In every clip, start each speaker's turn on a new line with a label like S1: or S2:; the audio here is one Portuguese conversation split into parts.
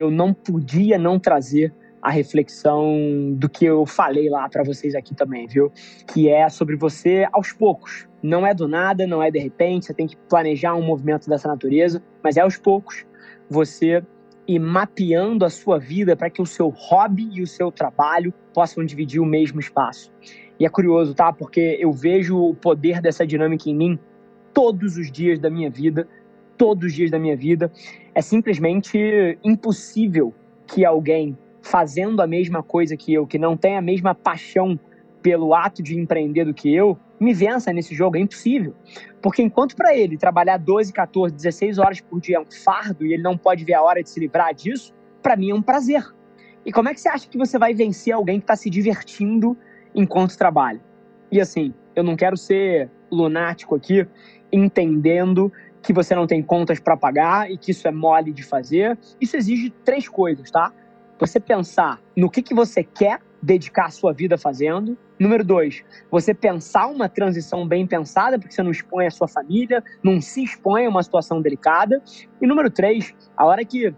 S1: eu não podia não trazer a reflexão do que eu falei lá para vocês aqui também, viu? Que é sobre você aos poucos. Não é do nada, não é de repente, você tem que planejar um movimento dessa natureza, mas é aos poucos você ir mapeando a sua vida para que o seu hobby e o seu trabalho possam dividir o mesmo espaço. E é curioso, tá? Porque eu vejo o poder dessa dinâmica em mim todos os dias da minha vida todos os dias da minha vida. É simplesmente impossível que alguém fazendo a mesma coisa que eu, que não tem a mesma paixão pelo ato de empreender do que eu, me vença nesse jogo. É impossível. Porque enquanto para ele trabalhar 12, 14, 16 horas por dia é um fardo e ele não pode ver a hora de se livrar disso, para mim é um prazer. E como é que você acha que você vai vencer alguém que está se divertindo enquanto trabalha? E assim, eu não quero ser lunático aqui, entendendo que você não tem contas para pagar e que isso é mole de fazer. Isso exige três coisas, tá? Você pensar no que, que você quer dedicar a sua vida fazendo. Número dois, você pensar uma transição bem pensada, porque você não expõe a sua família, não se expõe a uma situação delicada. E número três, a hora que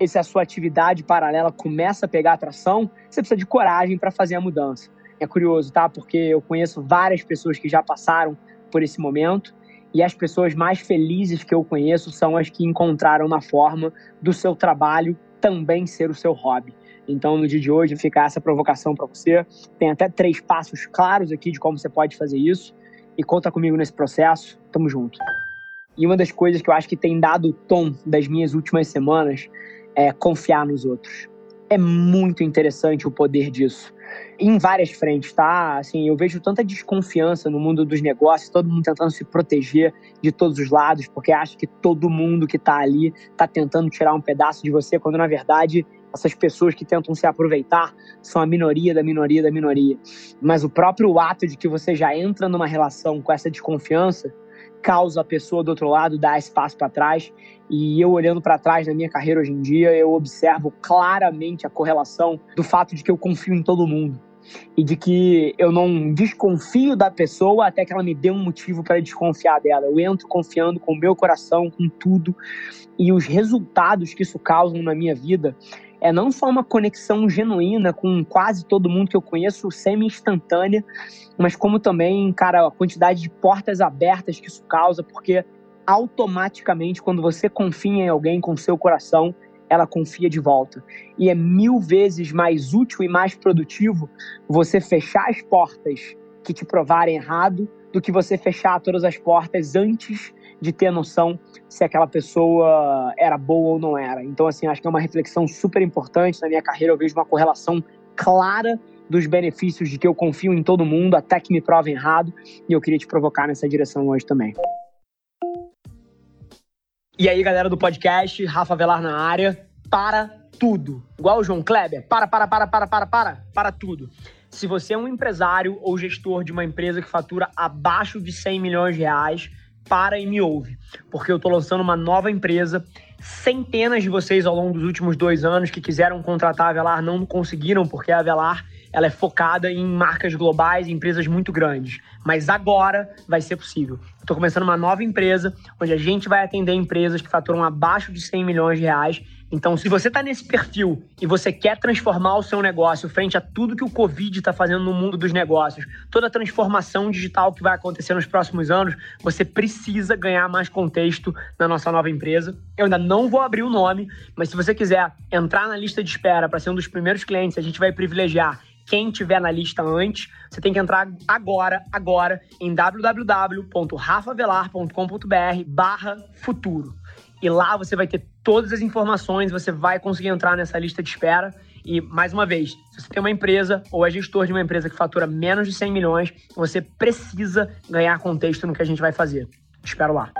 S1: essa sua atividade paralela começa a pegar atração, você precisa de coragem para fazer a mudança. É curioso, tá? Porque eu conheço várias pessoas que já passaram por esse momento e as pessoas mais felizes que eu conheço são as que encontraram uma forma do seu trabalho também ser o seu hobby. Então, no dia de hoje, fica essa provocação para você. Tem até três passos claros aqui de como você pode fazer isso. E conta comigo nesse processo. Tamo junto. E uma das coisas que eu acho que tem dado o tom das minhas últimas semanas é confiar nos outros. É muito interessante o poder disso em várias frentes, tá? Assim, eu vejo tanta desconfiança no mundo dos negócios, todo mundo tentando se proteger de todos os lados, porque acha que todo mundo que tá ali tá tentando tirar um pedaço de você, quando na verdade essas pessoas que tentam se aproveitar são a minoria da minoria da minoria. Mas o próprio ato de que você já entra numa relação com essa desconfiança causa a pessoa do outro lado dar esse passo para trás. E eu olhando para trás na minha carreira hoje em dia, eu observo claramente a correlação do fato de que eu confio em todo mundo e de que eu não desconfio da pessoa até que ela me dê um motivo para desconfiar dela. Eu entro confiando com o meu coração, com tudo, e os resultados que isso causa na minha vida é não só uma conexão genuína com quase todo mundo que eu conheço, semi-instantânea, mas como também, cara, a quantidade de portas abertas que isso causa, porque automaticamente, quando você confia em alguém com seu coração, ela confia de volta. E é mil vezes mais útil e mais produtivo você fechar as portas que te provarem errado do que você fechar todas as portas antes de ter noção se aquela pessoa era boa ou não era. Então, assim, acho que é uma reflexão super importante. Na minha carreira, eu vejo uma correlação clara dos benefícios de que eu confio em todo mundo até que me provem errado. E eu queria te provocar nessa direção hoje também. E aí, galera do podcast, Rafa Velar na área, para tudo. Igual o João Kleber, para, para, para, para, para, para, para tudo. Se você é um empresário ou gestor de uma empresa que fatura abaixo de 100 milhões de reais, para e me ouve, porque eu estou lançando uma nova empresa. Centenas de vocês ao longo dos últimos dois anos que quiseram contratar a Velar não conseguiram, porque a Velar ela é focada em marcas globais, em empresas muito grandes. Mas agora vai ser possível. Estou começando uma nova empresa, onde a gente vai atender empresas que faturam abaixo de 100 milhões de reais. Então, se você está nesse perfil e você quer transformar o seu negócio frente a tudo que o Covid está fazendo no mundo dos negócios, toda a transformação digital que vai acontecer nos próximos anos, você precisa ganhar mais contexto na nossa nova empresa. Eu ainda não vou abrir o nome, mas se você quiser entrar na lista de espera para ser um dos primeiros clientes, a gente vai privilegiar quem tiver na lista antes, Você tem que entrar agora, agora, em www.rafavelar.com.br barra futuro. E lá você vai ter todas as informações, você vai conseguir entrar nessa lista de espera. E, mais uma vez, se você tem uma empresa ou é gestor de uma empresa que fatura menos de 100 milhões, você precisa ganhar contexto no que a gente vai fazer. Espero lá.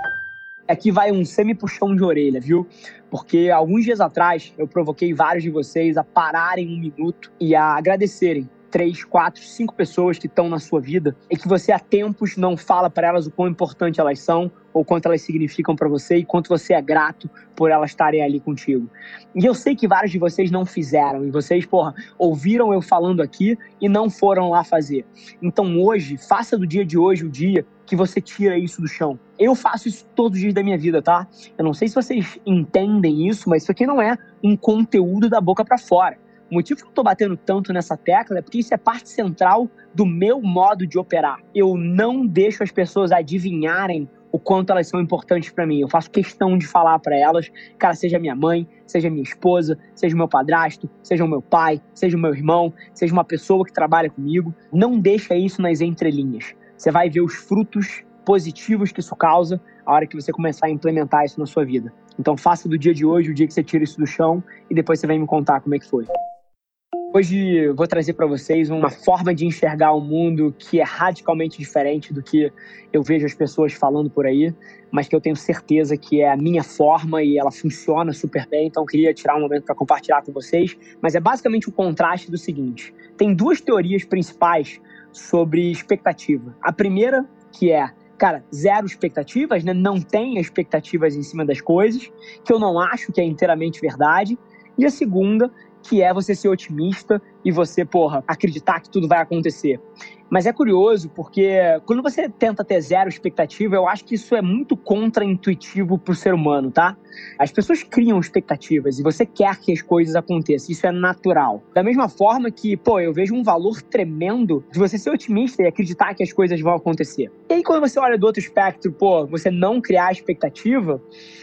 S1: Aqui vai um semi-puxão de orelha, viu? Porque alguns dias atrás eu provoquei vários de vocês a pararem um minuto e a agradecerem três, quatro, cinco pessoas que estão na sua vida e que você há tempos não fala para elas o quão importante elas são ou quanto elas significam para você e quanto você é grato por elas estarem ali contigo. E eu sei que vários de vocês não fizeram e vocês, porra, ouviram eu falando aqui e não foram lá fazer. Então hoje, faça do dia de hoje o dia que você tira isso do chão. Eu faço isso todos os dias da minha vida, tá? Eu não sei se vocês entendem isso, mas isso aqui não é um conteúdo da boca para fora. O motivo que eu estou batendo tanto nessa tecla é porque isso é parte central do meu modo de operar. Eu não deixo as pessoas adivinharem o quanto elas são importantes para mim. Eu faço questão de falar para elas, cara, seja minha mãe, seja minha esposa, seja meu padrasto, seja o meu pai, seja o meu irmão, seja uma pessoa que trabalha comigo, não deixa isso nas entrelinhas. Você vai ver os frutos positivos que isso causa a hora que você começar a implementar isso na sua vida. Então faça do dia de hoje o dia que você tira isso do chão e depois você vem me contar como é que foi. Hoje vou trazer para vocês uma forma de enxergar o mundo que é radicalmente diferente do que eu vejo as pessoas falando por aí, mas que eu tenho certeza que é a minha forma e ela funciona super bem. Então queria tirar um momento para compartilhar com vocês. Mas é basicamente o contraste do seguinte: tem duas teorias principais sobre expectativa. A primeira, que é cara, zero expectativas, né? Não tenha expectativas em cima das coisas, que eu não acho que é inteiramente verdade. E a segunda, que é você ser otimista e você, porra, acreditar que tudo vai acontecer. Mas é curioso porque quando você tenta ter zero expectativa, eu acho que isso é muito contraintuitivo pro ser humano, tá? As pessoas criam expectativas e você quer que as coisas aconteçam, isso é natural. Da mesma forma que, pô, eu vejo um valor tremendo de você ser otimista e acreditar que as coisas vão acontecer. E aí quando você olha do outro espectro, pô, você não criar expectativa,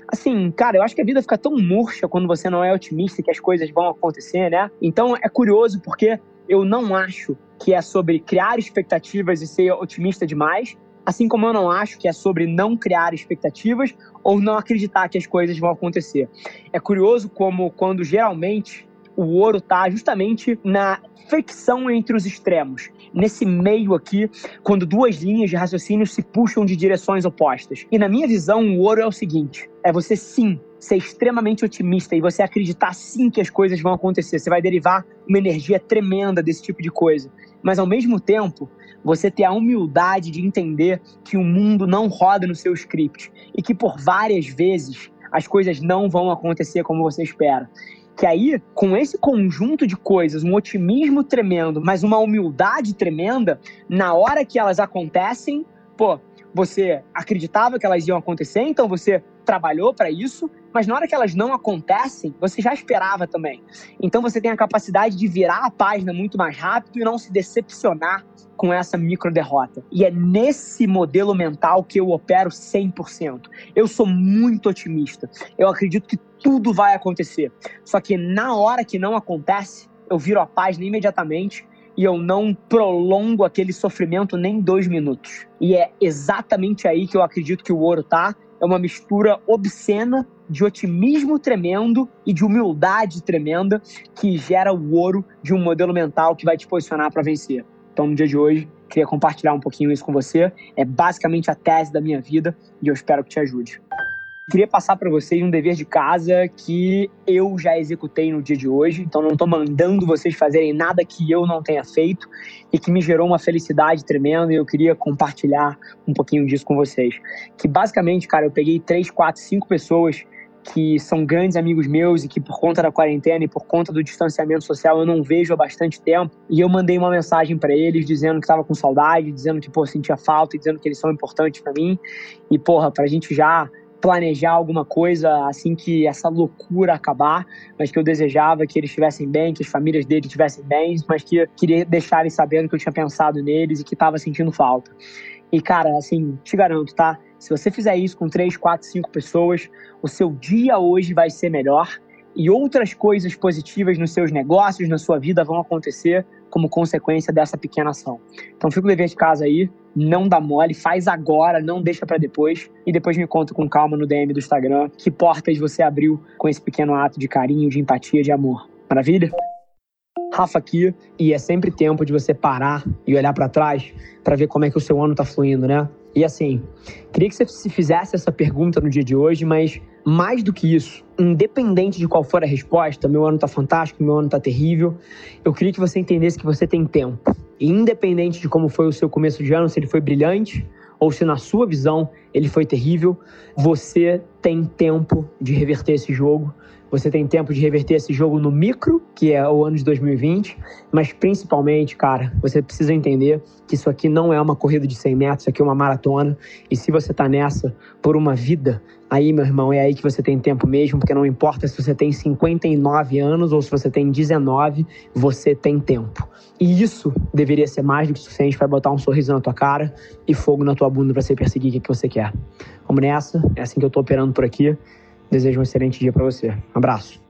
S1: assim, cara, eu acho que a vida fica tão murcha quando você não é otimista que as coisas vão acontecer, né? Então é curioso porque eu não acho que é sobre criar expectativas e ser otimista demais, assim como eu não acho que é sobre não criar expectativas ou não acreditar que as coisas vão acontecer. É curioso como quando geralmente o ouro está justamente na fricção entre os extremos. Nesse meio aqui, quando duas linhas de raciocínio se puxam de direções opostas. E na minha visão, o ouro é o seguinte: é você sim ser extremamente otimista e você acreditar sim que as coisas vão acontecer. Você vai derivar uma energia tremenda desse tipo de coisa. Mas ao mesmo tempo, você ter a humildade de entender que o mundo não roda no seu script e que por várias vezes as coisas não vão acontecer como você espera. Que aí, com esse conjunto de coisas, um otimismo tremendo, mas uma humildade tremenda, na hora que elas acontecem, pô, você acreditava que elas iam acontecer, então você trabalhou para isso, mas na hora que elas não acontecem, você já esperava também. Então você tem a capacidade de virar a página muito mais rápido e não se decepcionar com essa micro derrota. E é nesse modelo mental que eu opero 100%. Eu sou muito otimista. Eu acredito que tudo vai acontecer. Só que na hora que não acontece, eu viro a página imediatamente e eu não prolongo aquele sofrimento nem dois minutos. E é exatamente aí que eu acredito que o ouro tá. É uma mistura obscena de otimismo tremendo e de humildade tremenda que gera o ouro de um modelo mental que vai te posicionar para vencer. Então, no dia de hoje, queria compartilhar um pouquinho isso com você. É basicamente a tese da minha vida e eu espero que te ajude queria passar para vocês um dever de casa que eu já executei no dia de hoje, então não estou mandando vocês fazerem nada que eu não tenha feito e que me gerou uma felicidade tremenda e eu queria compartilhar um pouquinho disso com vocês. Que basicamente, cara, eu peguei três, quatro, cinco pessoas que são grandes amigos meus e que por conta da quarentena e por conta do distanciamento social eu não vejo há bastante tempo. E eu mandei uma mensagem para eles dizendo que estava com saudade, dizendo que pô, sentia falta, dizendo que eles são importantes para mim. E porra, pra gente já planejar alguma coisa assim que essa loucura acabar, mas que eu desejava que eles estivessem bem, que as famílias deles estivessem bem, mas que queria deixar eles sabendo que eu tinha pensado neles e que estava sentindo falta. E cara, assim, te garanto, tá? Se você fizer isso com três, quatro, cinco pessoas, o seu dia hoje vai ser melhor e outras coisas positivas nos seus negócios, na sua vida vão acontecer como consequência dessa pequena ação. Então fica o dever de casa aí, não dá mole, faz agora, não deixa para depois e depois me conta com calma no DM do Instagram que portas você abriu com esse pequeno ato de carinho, de empatia, de amor. Maravilha? Rafa aqui e é sempre tempo de você parar e olhar para trás para ver como é que o seu ano tá fluindo, né? E assim, queria que você se fizesse essa pergunta no dia de hoje, mas mais do que isso, independente de qual for a resposta, meu ano tá fantástico, meu ano tá terrível, eu queria que você entendesse que você tem tempo. E independente de como foi o seu começo de ano, se ele foi brilhante ou se na sua visão ele foi terrível, você tem tempo de reverter esse jogo você tem tempo de reverter esse jogo no micro, que é o ano de 2020, mas principalmente, cara, você precisa entender que isso aqui não é uma corrida de 100 metros, isso aqui é uma maratona. E se você tá nessa por uma vida, aí, meu irmão, é aí que você tem tempo mesmo, porque não importa se você tem 59 anos ou se você tem 19, você tem tempo. E isso deveria ser mais do que suficiente para botar um sorriso na tua cara e fogo na tua bunda para você perseguir o que você quer. Vamos nessa, é assim que eu tô operando por aqui. Desejo um excelente dia para você. Um abraço.